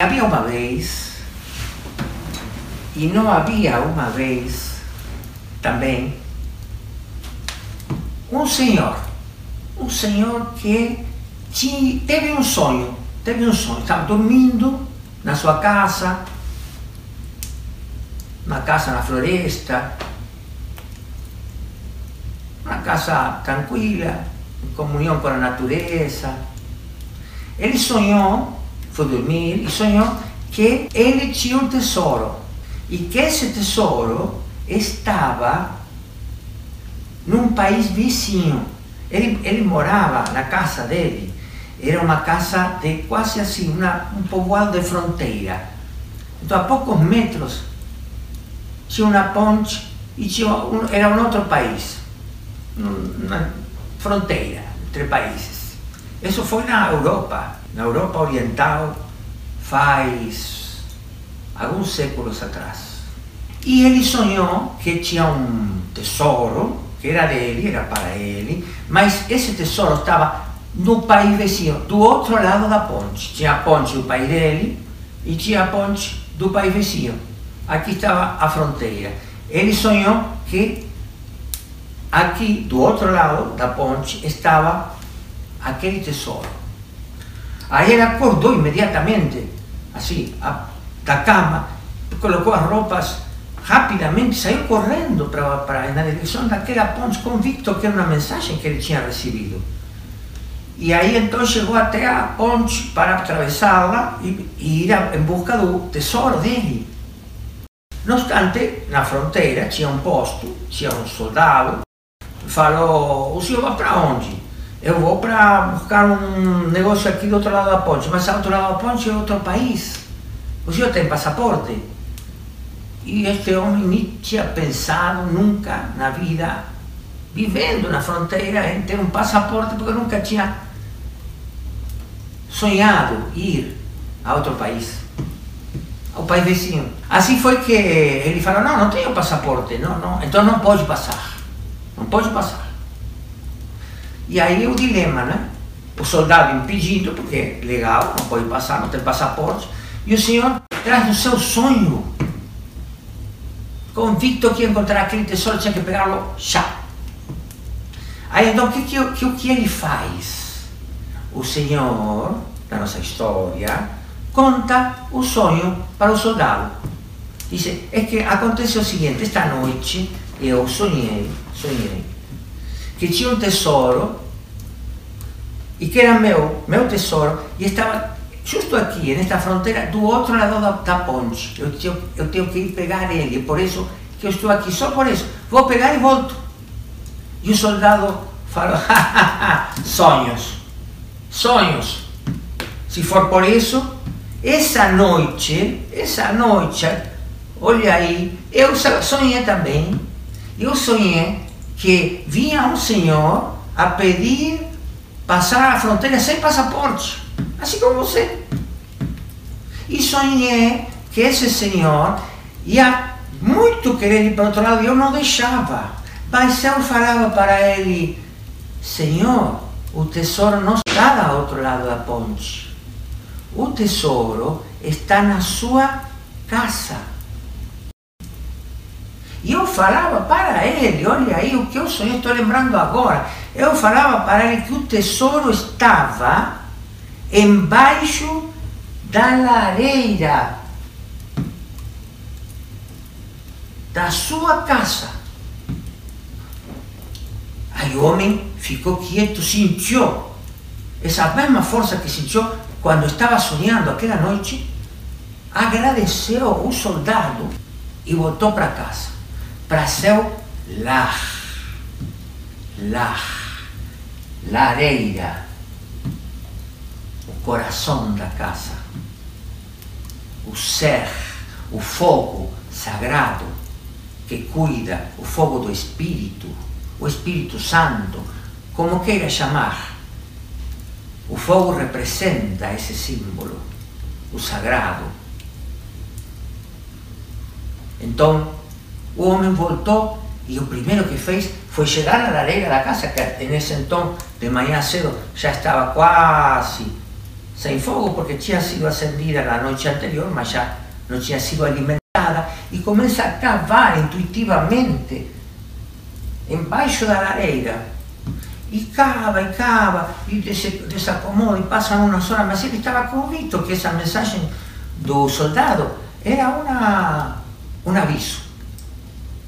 Había uma vez, e não havia uma vez também, um senhor, um senhor que teve um sonho, teve um sonho, estava dormindo na sua casa, uma casa na floresta, uma casa tranquila, em comunhão com a natureza. Ele sonhou foi dormir e sonhou que ele tinha um tesouro e que esse tesouro estava num país vizinho. Ele, ele morava na casa dele, era uma casa de quase assim, uma, um povoado de fronteira. Então, a poucos metros, tinha uma ponte e tinha um, era um outro país, uma fronteira entre países. Isso foi na Europa na Europa Oriental faz alguns séculos atrás. E ele sonhou que tinha um tesouro, que era dele, era para ele, mas esse tesouro estava no país vizinho, do outro lado da ponte. Tinha a ponte do país dele e tinha a ponte do país vizinho. Aqui estava a fronteira. Ele sonhou que aqui, do outro lado da ponte, estava aquele tesouro. Aí ele acordou imediatamente, assim, a, da cama, colocou as roupas rapidamente, saiu correndo para, para, na direção daquela ponte, convicto que era uma mensagem que ele tinha recebido. E aí então chegou até a ponte para atravessá-la e ir a, em busca do tesouro dele. No obstante, na fronteira tinha um posto, tinha um soldado, falou, o senhor vai para onde? Eu vou para buscar um negócio aqui do outro lado da ponte, mas ao outro lado da ponte é outro país. O senhor tem passaporte? E este homem nem tinha pensado nunca na vida, vivendo na fronteira, em ter um passaporte, porque nunca tinha sonhado ir a outro país, ao país vizinho. Assim foi que ele falou, não, não tenho passaporte, não, não, então não pode passar, não pode passar. E aí o dilema, né? O soldado impedido, porque legal, não pode passar, não tem passaporte. E o senhor traz do seu sonho, convicto que encontrar aquele tesouro, tinha que pegá-lo já. Aí então o que, que, que, que ele faz? O senhor, da nossa história, conta o sonho para o soldado. Diz, é que aconteceu o seguinte, esta noite eu sonhei, sonhei que tinha um tesouro e que era meu, meu tesouro, e estava justo aqui, nesta fronteira, do outro lado da, da ponte. Eu eu tenho que ir pegar ele, por isso que eu estou aqui, só por isso. Vou pegar e volto. E o soldado falou, sonhos, sonhos. Se for por isso, essa noite, essa noite, olha aí, eu sonhei também, eu sonhei que vinha um senhor a pedir passar a fronteira sem passaporte, assim como você. E sonhei que esse senhor ia muito querer ir para o outro lado e eu não deixava. Mas eu falava para ele: Senhor, o tesouro não está do outro lado da ponte. O tesouro está na sua casa. E eu falava para ele, olha aí o que eu sonhei, estou lembrando agora. Eu falava para ele que o tesouro estava embaixo da lareira da sua casa. Aí o homem ficou quieto, sentiu essa mesma força que sentiu quando estava sonhando aquela noite, agradeceu o soldado e voltou para casa para céu lar, lar, lareira, o coração da casa, o ser, o fogo sagrado que cuida, o fogo do Espírito, o Espírito Santo, como queira chamar. O fogo representa esse símbolo, o sagrado. Então, o homem voltou e o primeiro que fez foi chegar na lareira da casa, que nesse então, de manhã cedo, já estava quase sem fogo porque tinha sido acendida na noite anterior, mas já não tinha sido alimentada, e começa a cavar intuitivamente embaixo da lareira. E cava, e cava, e desacomoda, e passa umas horas, mas ele estava convicto que essa mensagem do soldado era uma, um aviso,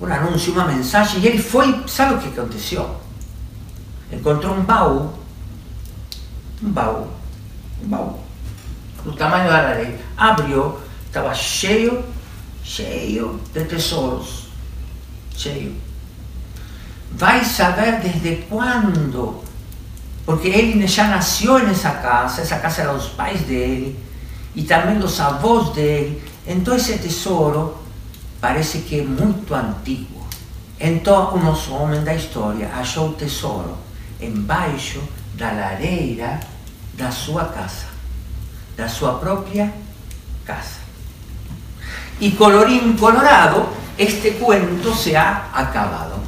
um anúncio, uma mensagem, e ele foi, sabe o que aconteceu? Encontrou um baú, um baú, um baú, do tamanho da lareira, abriu, estava cheio, cheio de tesouros, cheio vai saber desde quando, porque ele já nasceu nessa casa, essa casa era dos pais dele, e também dos avós dele, então esse tesouro parece que é muito antigo. Então o nosso homem da história achou o tesouro embaixo da lareira da sua casa, da sua própria casa. E colorinho colorado, este cuento se ha acabado.